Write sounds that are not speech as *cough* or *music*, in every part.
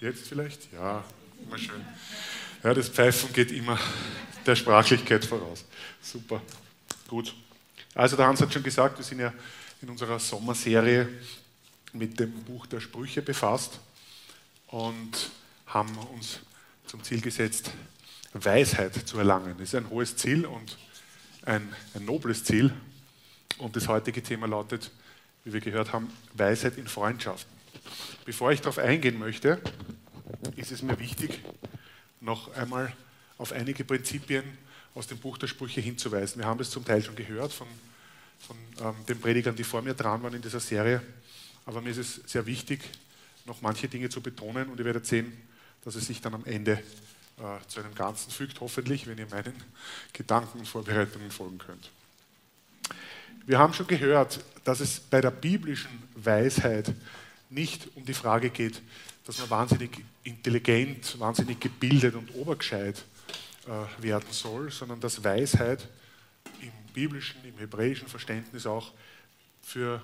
Jetzt vielleicht? Ja, immer schön. Ja, das Pfeifen geht immer der Sprachlichkeit voraus. Super, gut. Also der Hans hat schon gesagt, wir sind ja in unserer Sommerserie mit dem Buch der Sprüche befasst und haben uns zum Ziel gesetzt, Weisheit zu erlangen. Das ist ein hohes Ziel und ein, ein nobles Ziel. Und das heutige Thema lautet, wie wir gehört haben, Weisheit in Freundschaften. Bevor ich darauf eingehen möchte, ist es mir wichtig, noch einmal auf einige Prinzipien aus dem Buch der Sprüche hinzuweisen. Wir haben das zum Teil schon gehört von, von ähm, den Predigern, die vor mir dran waren in dieser Serie. Aber mir ist es sehr wichtig, noch manche Dinge zu betonen und ihr werdet sehen, dass es sich dann am Ende äh, zu einem Ganzen fügt, hoffentlich, wenn ihr meinen Gedanken und Vorbereitungen folgen könnt. Wir haben schon gehört, dass es bei der biblischen Weisheit nicht um die Frage geht, dass man wahnsinnig intelligent, wahnsinnig gebildet und obergescheit äh, werden soll, sondern dass Weisheit im biblischen, im hebräischen Verständnis auch für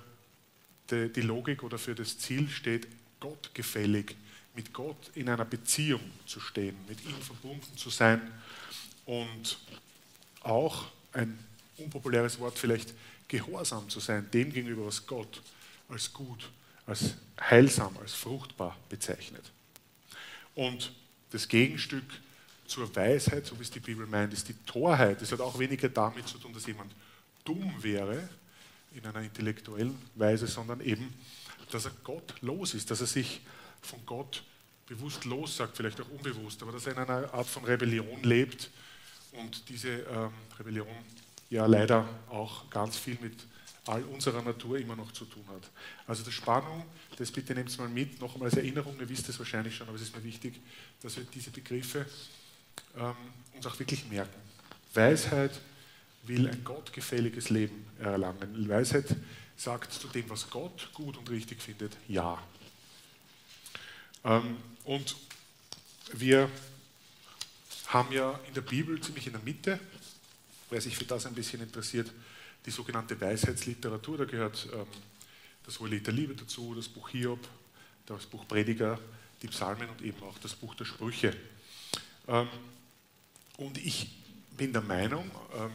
die, Logik oder für das Ziel steht, gottgefällig mit Gott in einer Beziehung zu stehen, mit ihm verbunden zu sein und auch ein unpopuläres Wort vielleicht gehorsam zu sein dem gegenüber, was Gott als gut als heilsam, als fruchtbar bezeichnet. Und das Gegenstück zur Weisheit, so wie es die Bibel meint, ist die Torheit. Das hat auch weniger damit zu tun, dass jemand dumm wäre in einer intellektuellen Weise, sondern eben, dass er Gott los ist, dass er sich von Gott bewusst lossagt, vielleicht auch unbewusst, aber dass er in einer Art von Rebellion lebt und diese ähm, Rebellion ja leider auch ganz viel mit all unserer Natur immer noch zu tun hat. Also die Spannung, das bitte nehmt es mal mit, noch einmal als Erinnerung, ihr wisst es wahrscheinlich schon, aber es ist mir wichtig, dass wir diese Begriffe ähm, uns auch wirklich merken. Weisheit will ein gottgefälliges Leben erlangen. Weisheit sagt zu dem, was Gott gut und richtig findet, ja. Ähm, und wir haben ja in der Bibel ziemlich in der Mitte, wer sich für das ein bisschen interessiert, die sogenannte Weisheitsliteratur. Da gehört ähm, das Hohelied der Liebe dazu, das Buch Hiob, das Buch Prediger, die Psalmen und eben auch das Buch der Sprüche. Ähm, und ich bin der Meinung, ähm,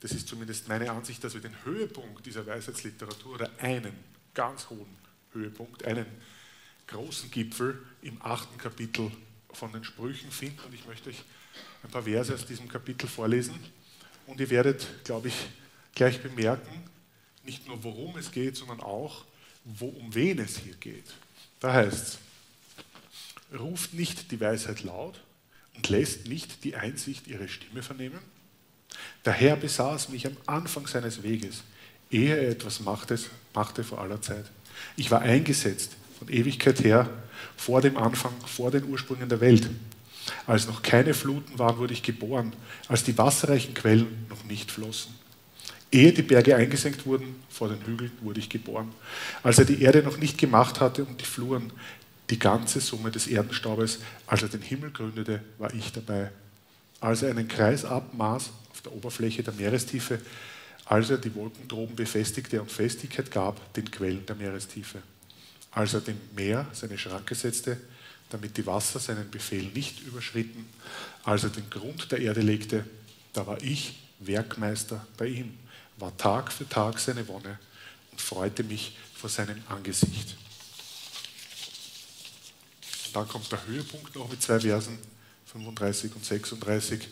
das ist zumindest meine Ansicht, dass wir den Höhepunkt dieser Weisheitsliteratur oder einen ganz hohen Höhepunkt, einen großen Gipfel im achten Kapitel von den Sprüchen finden. Und ich möchte euch ein paar Verse aus diesem Kapitel vorlesen. Und ihr werdet, glaube ich, gleich bemerken, nicht nur worum es geht, sondern auch, wo, um wen es hier geht. Da heißt es, ruft nicht die Weisheit laut und lässt nicht die Einsicht ihre Stimme vernehmen? Der Herr besaß mich am Anfang seines Weges, ehe er etwas machte, machte vor aller Zeit. Ich war eingesetzt von Ewigkeit her, vor dem Anfang, vor den Ursprüngen der Welt. Als noch keine Fluten waren, wurde ich geboren, als die wasserreichen Quellen noch nicht flossen. Ehe die Berge eingesenkt wurden, vor den Hügeln wurde ich geboren. Als er die Erde noch nicht gemacht hatte und die Fluren, die ganze Summe des Erdenstaubes, als er den Himmel gründete, war ich dabei. Als er einen Kreis abmaß auf der Oberfläche der Meerestiefe, als er die Wolken droben befestigte und Festigkeit gab den Quellen der Meerestiefe. Als er dem Meer seine Schranke setzte, damit die Wasser seinen Befehl nicht überschritten, als er den Grund der Erde legte, da war ich Werkmeister bei ihm war Tag für Tag seine Wonne und freute mich vor seinem Angesicht. Und dann kommt der Höhepunkt noch mit zwei Versen, 35 und 36.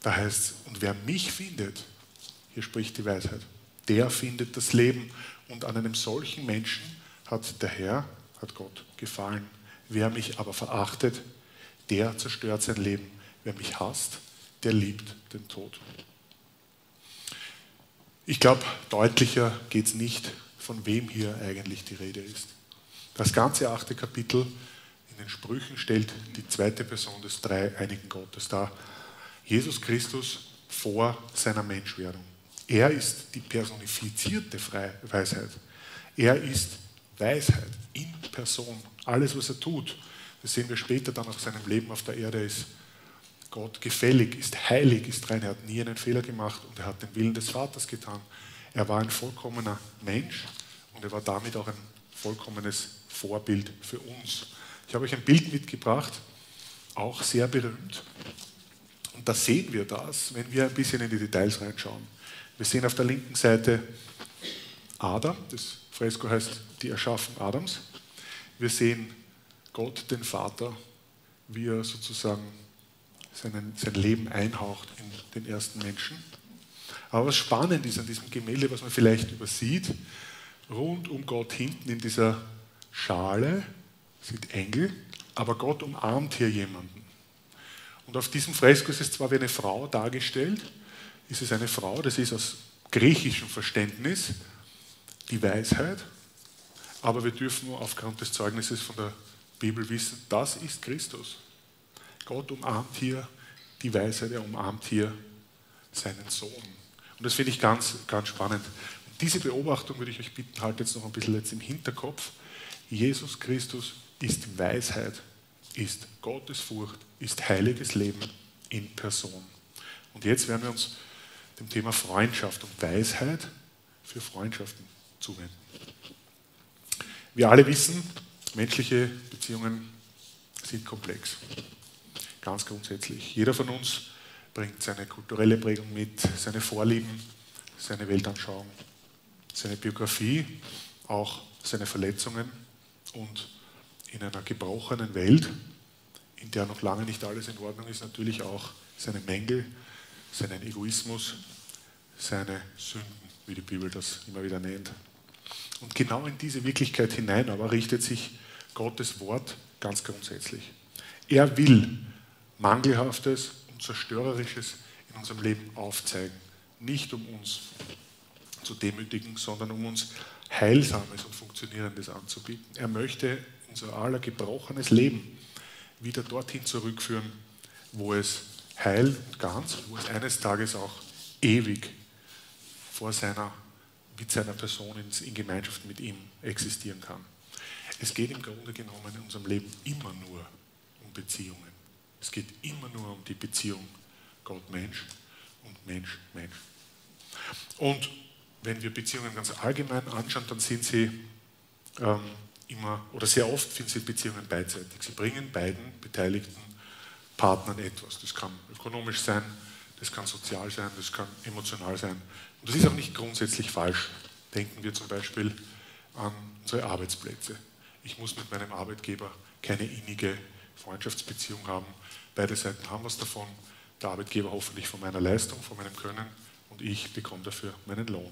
Da heißt es, und wer mich findet, hier spricht die Weisheit, der findet das Leben. Und an einem solchen Menschen hat der Herr, hat Gott gefallen. Wer mich aber verachtet, der zerstört sein Leben. Wer mich hasst, der liebt den Tod. Ich glaube, deutlicher geht es nicht, von wem hier eigentlich die Rede ist. Das ganze achte Kapitel in den Sprüchen stellt die zweite Person des dreieinigen Gottes dar. Jesus Christus vor seiner Menschwerdung. Er ist die personifizierte Weisheit. Er ist Weisheit in Person. Alles, was er tut, das sehen wir später dann auf seinem Leben auf der Erde, ist Gott gefällig, ist heilig, ist rein. Er hat nie einen Fehler gemacht und er hat den Willen des Vaters getan. Er war ein vollkommener Mensch und er war damit auch ein vollkommenes Vorbild für uns. Ich habe euch ein Bild mitgebracht, auch sehr berühmt. Und da sehen wir das, wenn wir ein bisschen in die Details reinschauen. Wir sehen auf der linken Seite Adam, das Fresko heißt die Erschaffung Adams. Wir sehen Gott, den Vater, wie er sozusagen seinen, sein Leben einhaucht in den ersten Menschen. Aber was spannend ist an diesem Gemälde, was man vielleicht übersieht, rund um Gott hinten in dieser Schale sind Engel, aber Gott umarmt hier jemanden. Und auf diesem Fresko ist es zwar wie eine Frau dargestellt, ist es eine Frau, das ist aus griechischem Verständnis die Weisheit, aber wir dürfen nur aufgrund des Zeugnisses von der Bibel wissen, das ist Christus. Gott umarmt hier die Weisheit, er umarmt hier seinen Sohn. Und das finde ich ganz, ganz spannend. Und diese Beobachtung würde ich euch bitten, haltet jetzt noch ein bisschen jetzt im Hinterkopf. Jesus Christus ist Weisheit, ist Gottesfurcht, ist heiliges Leben in Person. Und jetzt werden wir uns dem Thema Freundschaft und Weisheit für Freundschaften zuwenden. Wir alle wissen, menschliche Beziehungen sind komplex. Ganz grundsätzlich. Jeder von uns bringt seine kulturelle Prägung mit, seine Vorlieben, seine Weltanschauung, seine Biografie, auch seine Verletzungen und in einer gebrochenen Welt, in der noch lange nicht alles in Ordnung ist, natürlich auch seine Mängel, seinen Egoismus, seine Sünden, wie die Bibel das immer wieder nennt. Und genau in diese Wirklichkeit hinein aber richtet sich Gottes Wort ganz grundsätzlich. Er will Mangelhaftes und Zerstörerisches in unserem Leben aufzeigen. Nicht um uns zu demütigen, sondern um uns Heilsames und Funktionierendes anzubieten. Er möchte unser aller gebrochenes Leben wieder dorthin zurückführen, wo es heil und ganz, wo es eines Tages auch ewig vor seiner, mit seiner Person in Gemeinschaft mit ihm existieren kann. Es geht im Grunde genommen in unserem Leben immer nur um Beziehungen. Es geht immer nur um die Beziehung Gott-Mensch und Mensch-Mensch. Und wenn wir Beziehungen ganz allgemein anschauen, dann sind sie ähm, immer oder sehr oft sind sie Beziehungen beidseitig. Sie bringen beiden beteiligten Partnern etwas. Das kann ökonomisch sein, das kann sozial sein, das kann emotional sein. Und das ist auch nicht grundsätzlich falsch. Denken wir zum Beispiel an unsere Arbeitsplätze. Ich muss mit meinem Arbeitgeber keine innige Freundschaftsbeziehung haben. Beide Seiten haben was davon. Der Arbeitgeber hoffentlich von meiner Leistung, von meinem Können und ich bekomme dafür meinen Lohn.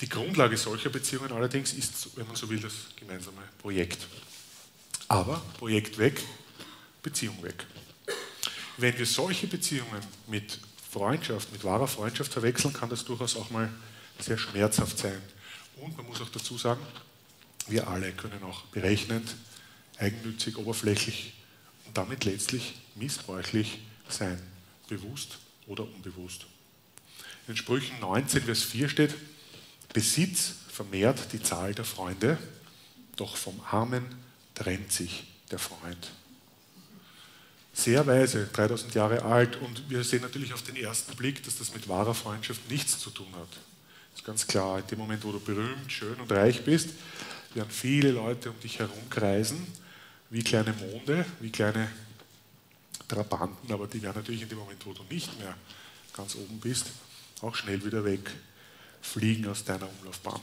Die Grundlage solcher Beziehungen allerdings ist, wenn man so will, das gemeinsame Projekt. Aber Projekt weg, Beziehung weg. Wenn wir solche Beziehungen mit Freundschaft, mit wahrer Freundschaft verwechseln, kann das durchaus auch mal sehr schmerzhaft sein. Und man muss auch dazu sagen, wir alle können auch berechnend, eigennützig, oberflächlich und damit letztlich missbräuchlich sein, bewusst oder unbewusst. In Sprüchen 19, Vers 4 steht, Besitz vermehrt die Zahl der Freunde, doch vom Armen trennt sich der Freund. Sehr weise, 3000 Jahre alt und wir sehen natürlich auf den ersten Blick, dass das mit wahrer Freundschaft nichts zu tun hat. Das ist ganz klar, in dem Moment, wo du berühmt, schön und reich bist, werden viele Leute um dich herum kreisen wie kleine Monde, wie kleine Trabanten, aber die werden natürlich in dem Moment, wo du nicht mehr ganz oben bist, auch schnell wieder wegfliegen aus deiner Umlaufbahn.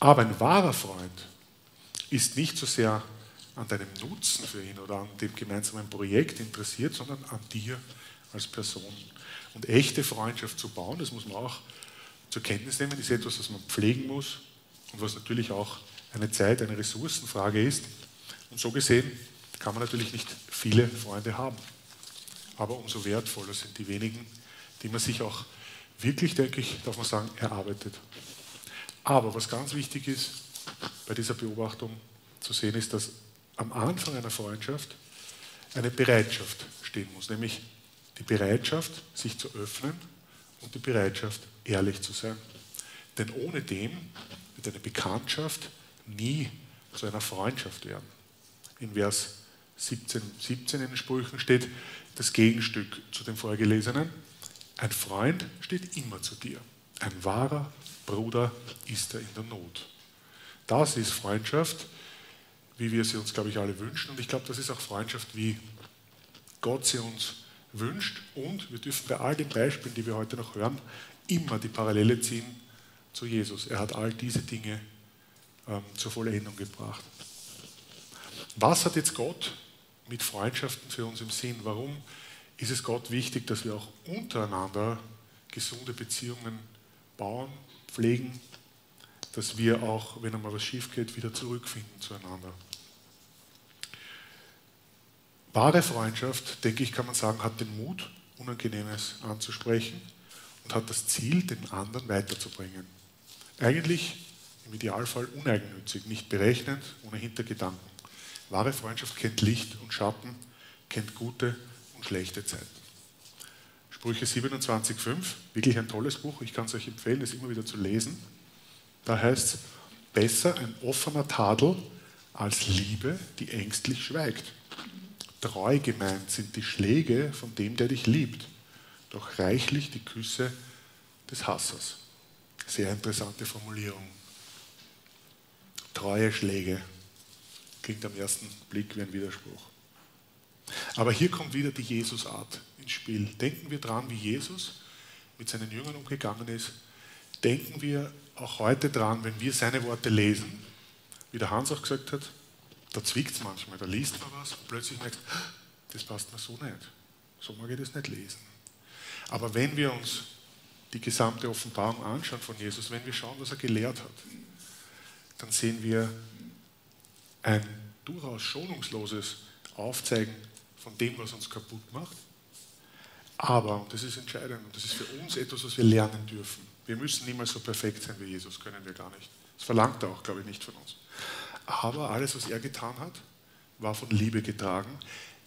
Aber ein wahrer Freund ist nicht so sehr an deinem Nutzen für ihn oder an dem gemeinsamen Projekt interessiert, sondern an dir als Person. Und echte Freundschaft zu bauen, das muss man auch zur Kenntnis nehmen, ist etwas, was man pflegen muss und was natürlich auch eine Zeit, eine Ressourcenfrage ist. Und so gesehen kann man natürlich nicht viele Freunde haben. Aber umso wertvoller sind die wenigen, die man sich auch wirklich, denke ich, darf man sagen, erarbeitet. Aber was ganz wichtig ist, bei dieser Beobachtung zu sehen, ist, dass am Anfang einer Freundschaft eine Bereitschaft stehen muss, nämlich die Bereitschaft, sich zu öffnen und die Bereitschaft, ehrlich zu sein. Denn ohne dem wird eine Bekanntschaft nie zu einer Freundschaft werden in Vers 17, 17 in den Sprüchen steht das Gegenstück zu dem vorgelesenen. Ein Freund steht immer zu dir. Ein wahrer Bruder ist er in der Not. Das ist Freundschaft, wie wir sie uns, glaube ich, alle wünschen. Und ich glaube, das ist auch Freundschaft, wie Gott sie uns wünscht. Und wir dürfen bei all den Beispielen, die wir heute noch hören, immer die Parallele ziehen zu Jesus. Er hat all diese Dinge ähm, zur Vollendung gebracht. Was hat jetzt Gott mit Freundschaften für uns im Sinn? Warum ist es Gott wichtig, dass wir auch untereinander gesunde Beziehungen bauen, pflegen, dass wir auch, wenn einmal was schief geht, wieder zurückfinden zueinander? Wahre Freundschaft, denke ich, kann man sagen, hat den Mut, Unangenehmes anzusprechen und hat das Ziel, den anderen weiterzubringen. Eigentlich im Idealfall uneigennützig, nicht berechnend, ohne Hintergedanken. Wahre Freundschaft kennt Licht und Schatten, kennt gute und schlechte Zeiten. Sprüche 27,5, wirklich ein tolles Buch, ich kann es euch empfehlen, es immer wieder zu lesen. Da heißt es, besser ein offener Tadel als Liebe, die ängstlich schweigt. Treu gemeint sind die Schläge von dem, der dich liebt, doch reichlich die Küsse des Hassers. Sehr interessante Formulierung. Treue Schläge klingt am ersten Blick wie ein Widerspruch. Aber hier kommt wieder die Jesusart ins Spiel. Denken wir dran, wie Jesus mit seinen Jüngern umgegangen ist. Denken wir auch heute dran, wenn wir seine Worte lesen, wie der Hans auch gesagt hat, da zwickt es manchmal, da liest man was und plötzlich merkt, das passt mir so nicht. So mag ich das nicht lesen. Aber wenn wir uns die gesamte Offenbarung anschauen von Jesus, wenn wir schauen, was er gelehrt hat, dann sehen wir ein durchaus schonungsloses Aufzeigen von dem, was uns kaputt macht. Aber, und das ist entscheidend, und das ist für uns etwas, was wir lernen dürfen. Wir müssen niemals so perfekt sein wie Jesus, können wir gar nicht. Das verlangt er auch, glaube ich, nicht von uns. Aber alles, was er getan hat, war von Liebe getragen.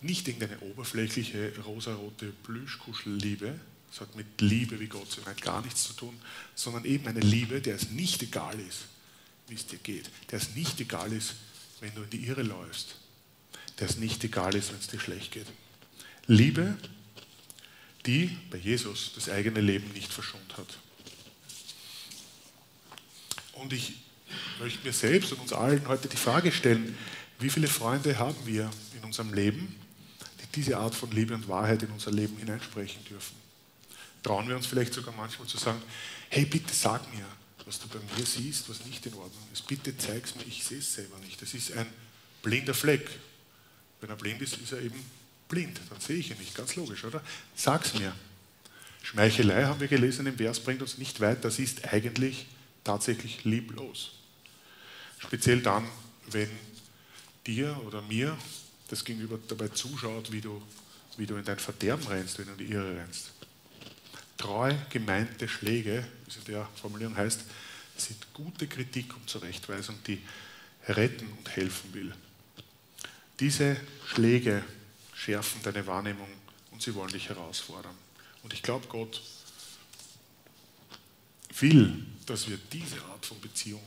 Nicht irgendeine oberflächliche rosarote Plüschkuschelliebe, das hat mit Liebe, wie Gott sie meint, gar nichts zu tun, sondern eben eine Liebe, der es nicht egal ist, wie es dir geht, der es nicht egal ist, wenn du in die Irre läufst, der es nicht egal ist, wenn es dir schlecht geht. Liebe, die bei Jesus das eigene Leben nicht verschont hat. Und ich möchte mir selbst und uns allen heute die Frage stellen, wie viele Freunde haben wir in unserem Leben, die diese Art von Liebe und Wahrheit in unser Leben hineinsprechen dürfen? Trauen wir uns vielleicht sogar manchmal zu sagen, hey, bitte sag mir, was du bei mir siehst, was nicht in Ordnung ist. Bitte zeig es mir, ich sehe es selber nicht. Das ist ein blinder Fleck. Wenn er blind ist, ist er eben blind. Dann sehe ich ihn nicht. Ganz logisch, oder? Sag's mir. Schmeichelei, haben wir gelesen im Vers, bringt uns nicht weit. Das ist eigentlich tatsächlich lieblos. Speziell dann, wenn dir oder mir das Gegenüber dabei zuschaut, wie du, wie du in dein Verderben rennst, wenn du in die Irre rennst. Treu gemeinte Schläge, wie es in der Formulierung heißt, sind gute Kritik und Zurechtweisung, die retten und helfen will. Diese Schläge schärfen deine Wahrnehmung und sie wollen dich herausfordern. Und ich glaube, Gott will, dass wir diese Art von Beziehung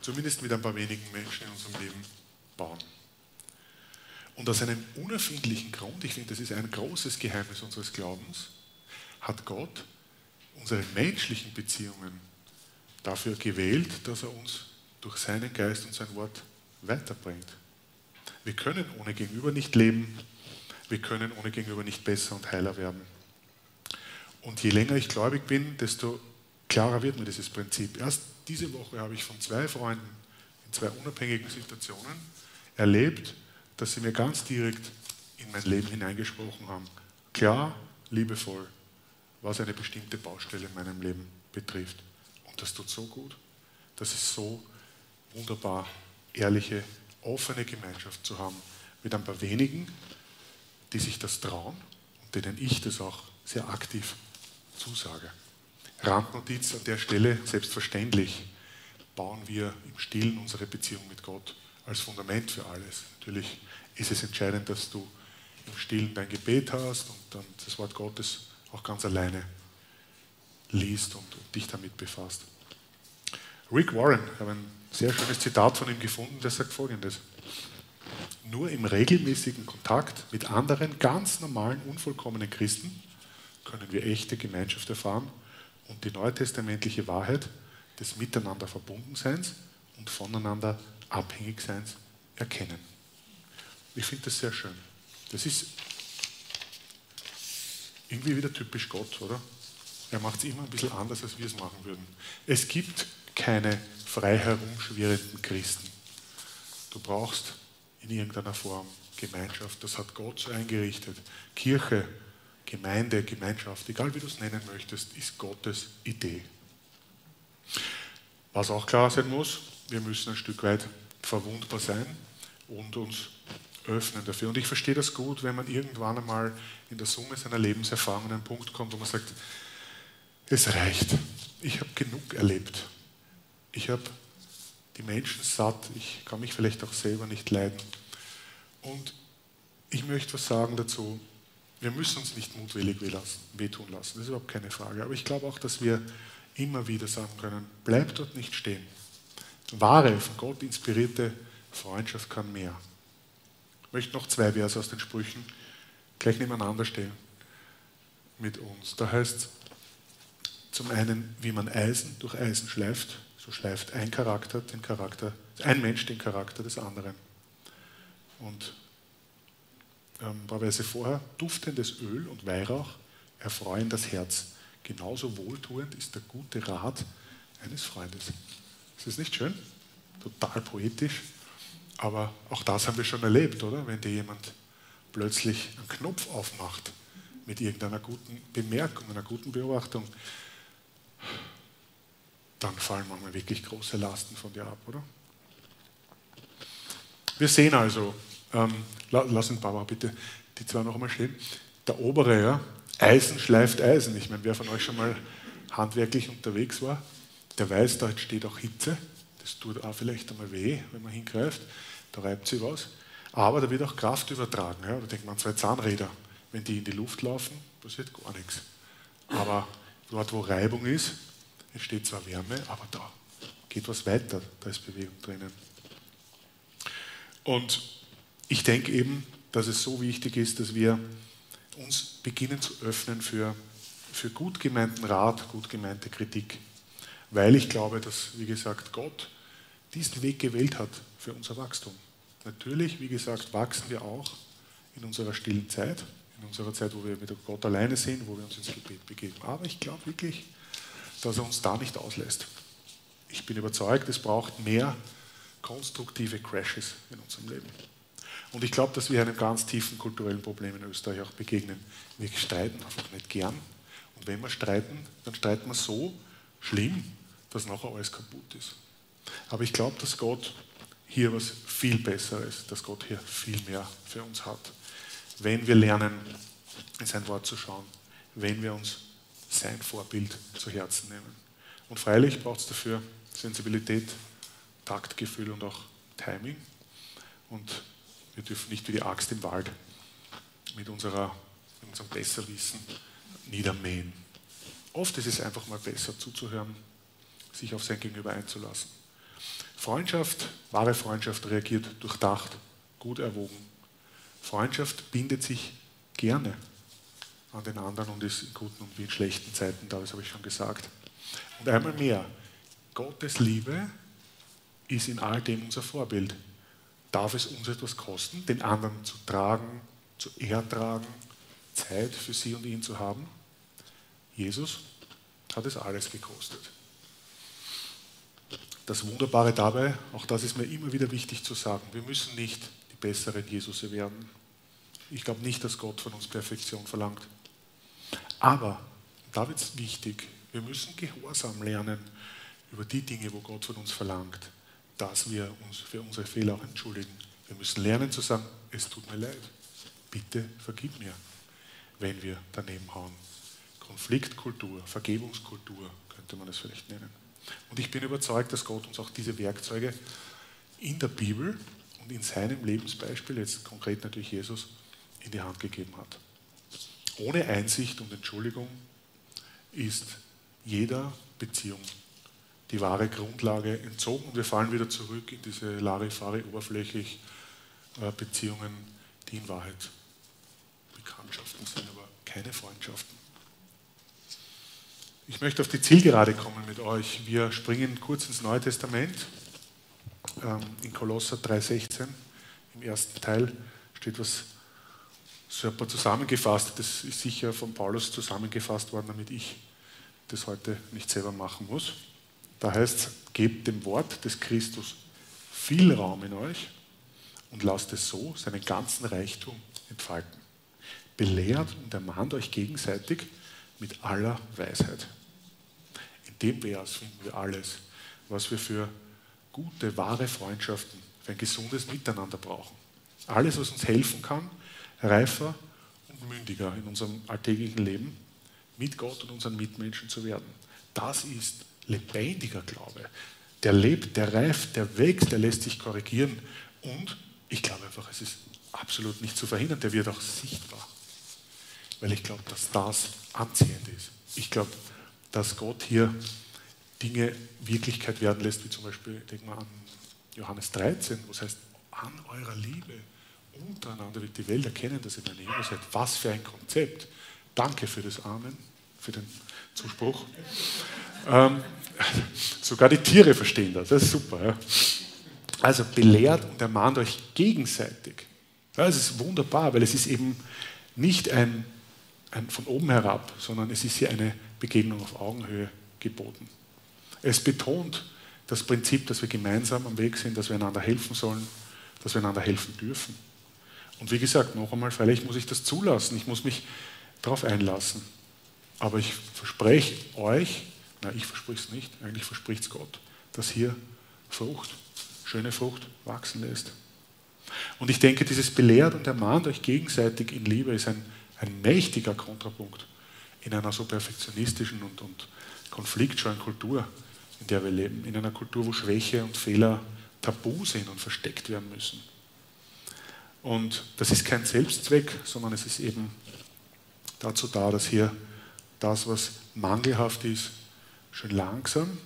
zumindest mit ein paar wenigen Menschen in unserem Leben bauen. Und aus einem unerfindlichen Grund, ich finde, das ist ein großes Geheimnis unseres Glaubens, hat Gott unsere menschlichen Beziehungen dafür gewählt, dass er uns durch seinen Geist und sein Wort weiterbringt. Wir können ohne Gegenüber nicht leben, wir können ohne Gegenüber nicht besser und heiler werden. Und je länger ich gläubig bin, desto klarer wird mir dieses Prinzip. Erst diese Woche habe ich von zwei Freunden in zwei unabhängigen Situationen erlebt, dass sie mir ganz direkt in mein Leben hineingesprochen haben. Klar, liebevoll, was eine bestimmte Baustelle in meinem Leben betrifft. Und das tut so gut. Das ist so wunderbar, ehrliche, offene Gemeinschaft zu haben mit ein paar wenigen, die sich das trauen und denen ich das auch sehr aktiv zusage. Randnotiz an der Stelle, selbstverständlich bauen wir im Stillen unsere Beziehung mit Gott als Fundament für alles. Natürlich ist es entscheidend, dass du im Stillen dein Gebet hast und dann das Wort Gottes auch ganz alleine liest und, und dich damit befasst. Rick Warren, ich habe ein sehr schönes Zitat von ihm gefunden, der sagt folgendes. Nur im regelmäßigen Kontakt mit anderen ganz normalen, unvollkommenen Christen können wir echte Gemeinschaft erfahren und die neutestamentliche Wahrheit des Miteinander Verbundenseins und voneinander Abhängigseins erkennen. Ich finde das sehr schön. Das ist irgendwie wieder typisch Gott, oder? Er macht es immer ein bisschen anders, als wir es machen würden. Es gibt keine frei herumschwirrenden Christen. Du brauchst in irgendeiner Form Gemeinschaft. Das hat Gott so eingerichtet. Kirche, Gemeinde, Gemeinschaft, egal wie du es nennen möchtest, ist Gottes Idee. Was auch klar sein muss, wir müssen ein Stück weit verwundbar sein und uns öffnen dafür. Und ich verstehe das gut, wenn man irgendwann einmal in der Summe seiner Lebenserfahrung an einen Punkt kommt, wo man sagt, es reicht. Ich habe genug erlebt. Ich habe die Menschen satt. Ich kann mich vielleicht auch selber nicht leiden. Und ich möchte was sagen dazu. Wir müssen uns nicht mutwillig wehtun lassen. Das ist überhaupt keine Frage. Aber ich glaube auch, dass wir immer wieder sagen können, bleib dort nicht stehen. Wahre, von Gott inspirierte Freundschaft kann mehr. Ich möchte noch zwei Verse aus den Sprüchen gleich nebeneinander stellen mit uns. Da heißt es zum einen, wie man Eisen durch Eisen schleift, so schleift ein Charakter den Charakter, ein Mensch den Charakter des anderen. Und ein paar Verse vorher, duftendes Öl und Weihrauch erfreuen das Herz. Genauso wohltuend ist der gute Rat eines Freundes. Ist das nicht schön? Total poetisch. Aber auch das haben wir schon erlebt, oder? Wenn dir jemand plötzlich einen Knopf aufmacht mit irgendeiner guten Bemerkung, einer guten Beobachtung, dann fallen manchmal wirklich große Lasten von dir ab, oder? Wir sehen also, ähm, lass uns bitte die zwei noch einmal stehen. Der obere, ja, Eisen schleift Eisen. Ich meine, wer von euch schon mal handwerklich unterwegs war, der weiß, da entsteht auch Hitze. Das tut auch vielleicht einmal weh, wenn man hingreift. Da reibt sich was. Aber da wird auch Kraft übertragen. Ja. Da denkt man, zwei Zahnräder, wenn die in die Luft laufen, passiert gar nichts. Aber dort, wo Reibung ist, entsteht zwar Wärme, aber da geht was weiter, da ist Bewegung drinnen. Und ich denke eben, dass es so wichtig ist, dass wir uns beginnen zu öffnen für, für gut gemeinten Rat, gut gemeinte Kritik. Weil ich glaube, dass, wie gesagt, Gott diesen Weg gewählt hat für unser Wachstum. Natürlich, wie gesagt, wachsen wir auch in unserer stillen Zeit, in unserer Zeit, wo wir mit Gott alleine sind, wo wir uns ins Gebet begeben. Aber ich glaube wirklich, dass er uns da nicht auslässt. Ich bin überzeugt, es braucht mehr konstruktive Crashes in unserem Leben. Und ich glaube, dass wir einem ganz tiefen kulturellen Problem in Österreich auch begegnen. Wir streiten einfach nicht gern. Und wenn wir streiten, dann streiten wir so schlimm, dass nachher alles kaputt ist. Aber ich glaube, dass Gott hier was viel Besseres, dass Gott hier viel mehr für uns hat. Wenn wir lernen, in sein Wort zu schauen, wenn wir uns sein Vorbild zu Herzen nehmen. Und freilich braucht es dafür Sensibilität, Taktgefühl und auch Timing. Und wir dürfen nicht wie die Axt im Wald mit, unserer, mit unserem Besserwissen niedermähen. Oft ist es einfach mal besser zuzuhören, sich auf sein Gegenüber einzulassen. Freundschaft, wahre Freundschaft reagiert durchdacht, gut erwogen. Freundschaft bindet sich gerne an den anderen und ist in guten und wie in schlechten Zeiten da, das habe ich schon gesagt. Und einmal mehr, Gottes Liebe ist in all dem unser Vorbild. Darf es uns etwas kosten, den anderen zu tragen, zu ertragen, Zeit für sie und ihn zu haben? Jesus hat es alles gekostet. Das Wunderbare dabei, auch das ist mir immer wieder wichtig zu sagen, wir müssen nicht die besseren Jesus werden. Ich glaube nicht, dass Gott von uns Perfektion verlangt. Aber, da wird es wichtig, wir müssen Gehorsam lernen über die Dinge, wo Gott von uns verlangt, dass wir uns für unsere Fehler auch entschuldigen. Wir müssen lernen zu sagen, es tut mir leid, bitte vergib mir, wenn wir daneben hauen. Konfliktkultur, Vergebungskultur könnte man es vielleicht nennen. Und ich bin überzeugt, dass Gott uns auch diese Werkzeuge in der Bibel und in seinem Lebensbeispiel, jetzt konkret natürlich Jesus, in die Hand gegeben hat. Ohne Einsicht und Entschuldigung ist jeder Beziehung die wahre Grundlage entzogen und wir fallen wieder zurück in diese Larifari oberflächlich äh, Beziehungen, die in Wahrheit Bekanntschaften sind, aber keine Freundschaften. Ich möchte auf die Zielgerade kommen mit euch. Wir springen kurz ins Neue Testament. ähm, in Kolosser 3,16, im ersten Teil, steht was super zusammengefasst. Das ist sicher von Paulus zusammengefasst worden, damit ich das heute nicht selber machen muss. Da heißt es, gebt dem Wort des Christus viel Raum in euch und lasst es so seinen ganzen Reichtum entfalten. Belehrt und ermahnt euch gegenseitig mit aller Weisheit. Dem Vers finden wir alles, was wir für gute, wahre Freundschaften, für ein gesundes Miteinander brauchen. Alles, was uns helfen kann, reifer und mündiger in unserem alltäglichen Leben mit Gott und unseren Mitmenschen zu werden. Das ist lebendiger Glaube. Der lebt, der reift, der wächst, der lässt sich korrigieren und ich glaube einfach, es ist absolut nicht zu verhindern, der wird auch sichtbar. Weil ich glaube, dass das anziehend ist. Ich glaube, dass Gott hier Dinge Wirklichkeit werden lässt, wie zum Beispiel, denk mal an Johannes 13, wo es heißt, an eurer Liebe untereinander wird die Welt erkennen, dass ihr meine Jünger seid. Was für ein Konzept. Danke für das Amen, für den Zuspruch. Ähm, *laughs* sogar die Tiere verstehen das, das ist super. Ja. Also belehrt und ermahnt euch gegenseitig. Ja, es ist wunderbar, weil es ist eben nicht ein, ein von oben herab, sondern es ist hier eine Begegnung auf Augenhöhe geboten. Es betont das Prinzip, dass wir gemeinsam am Weg sind, dass wir einander helfen sollen, dass wir einander helfen dürfen. Und wie gesagt, noch einmal, vielleicht muss ich das zulassen, ich muss mich darauf einlassen. Aber ich verspreche euch, na, ich verspreche es nicht, eigentlich verspricht es Gott, dass hier Frucht, schöne Frucht wachsen lässt. Und ich denke, dieses belehrt und ermahnt euch gegenseitig in Liebe ist ein, ein mächtiger Kontrapunkt in einer so perfektionistischen und, und konfliktscheuen Kultur, in der wir leben. In einer Kultur, wo Schwäche und Fehler tabu sind und versteckt werden müssen. Und das ist kein Selbstzweck, sondern es ist eben dazu da, dass hier das, was mangelhaft ist, schön langsam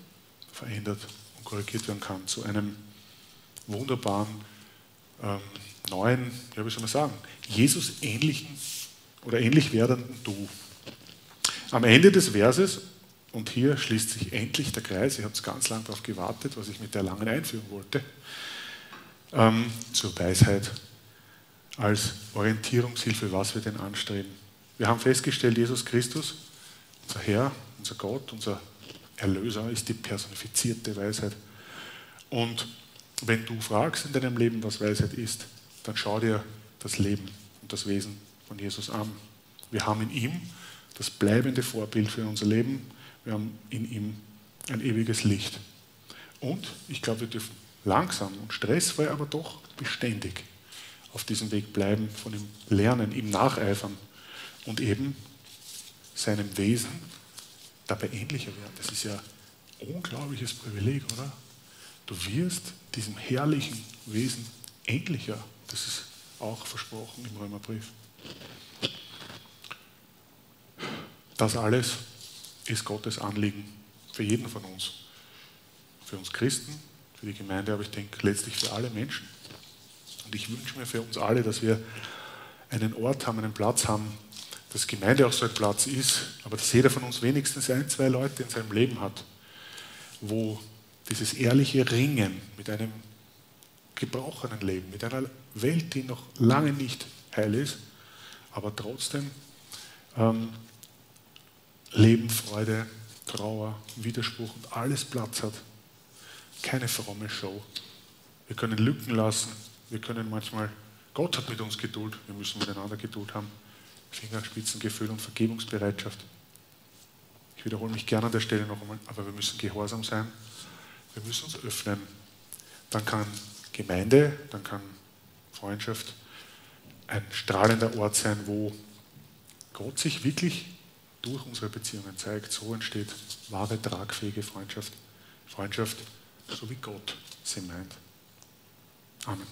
verändert und korrigiert werden kann zu einem wunderbaren, ähm, neuen, ja, wie soll man sagen, Jesus ähnlichen oder ähnlich werdenden Du. Am Ende des Verses, und hier schließt sich endlich der Kreis, ich habe ganz lange darauf gewartet, was ich mit der langen Einführung wollte, ähm, zur Weisheit als Orientierungshilfe, was wir denn anstreben. Wir haben festgestellt, Jesus Christus, unser Herr, unser Gott, unser Erlöser, ist die personifizierte Weisheit. Und wenn du fragst in deinem Leben, was Weisheit ist, dann schau dir das Leben und das Wesen von Jesus an. Wir haben in ihm das bleibende Vorbild für unser Leben. Wir haben in ihm ein ewiges Licht. Und ich glaube, wir dürfen langsam und stressfrei, aber doch beständig auf diesem Weg bleiben, von ihm lernen, ihm nacheifern und eben seinem Wesen dabei ähnlicher werden. Das ist ja ein unglaubliches Privileg, oder? Du wirst diesem herrlichen Wesen ähnlicher. Das ist auch versprochen im Römerbrief. Das alles ist Gottes Anliegen für jeden von uns. Für uns Christen, für die Gemeinde, aber ich denke letztlich für alle Menschen. Und ich wünsche mir für uns alle, dass wir einen Ort haben, einen Platz haben, dass Gemeinde auch so ein Platz ist, aber dass jeder von uns wenigstens ein, zwei Leute in seinem Leben hat, wo dieses ehrliche Ringen mit einem gebrochenen Leben, mit einer Welt, die noch lange nicht heil ist, aber trotzdem ähm, Leben, Freude, Trauer, Widerspruch und alles Platz hat. Keine fromme Show. Wir können Lücken lassen, wir können manchmal, Gott hat mit uns Geduld, wir müssen miteinander Geduld haben. Fingerspitzengefühl und Vergebungsbereitschaft. Ich wiederhole mich gerne an der Stelle noch einmal, aber wir müssen gehorsam sein. Wir müssen uns öffnen. Dann kann Gemeinde, dann kann Freundschaft ein strahlender Ort sein, wo Gott sich wirklich durch unsere Beziehungen zeigt. So entsteht wahre, tragfähige Freundschaft. Freundschaft, so wie Gott sie meint. Amen.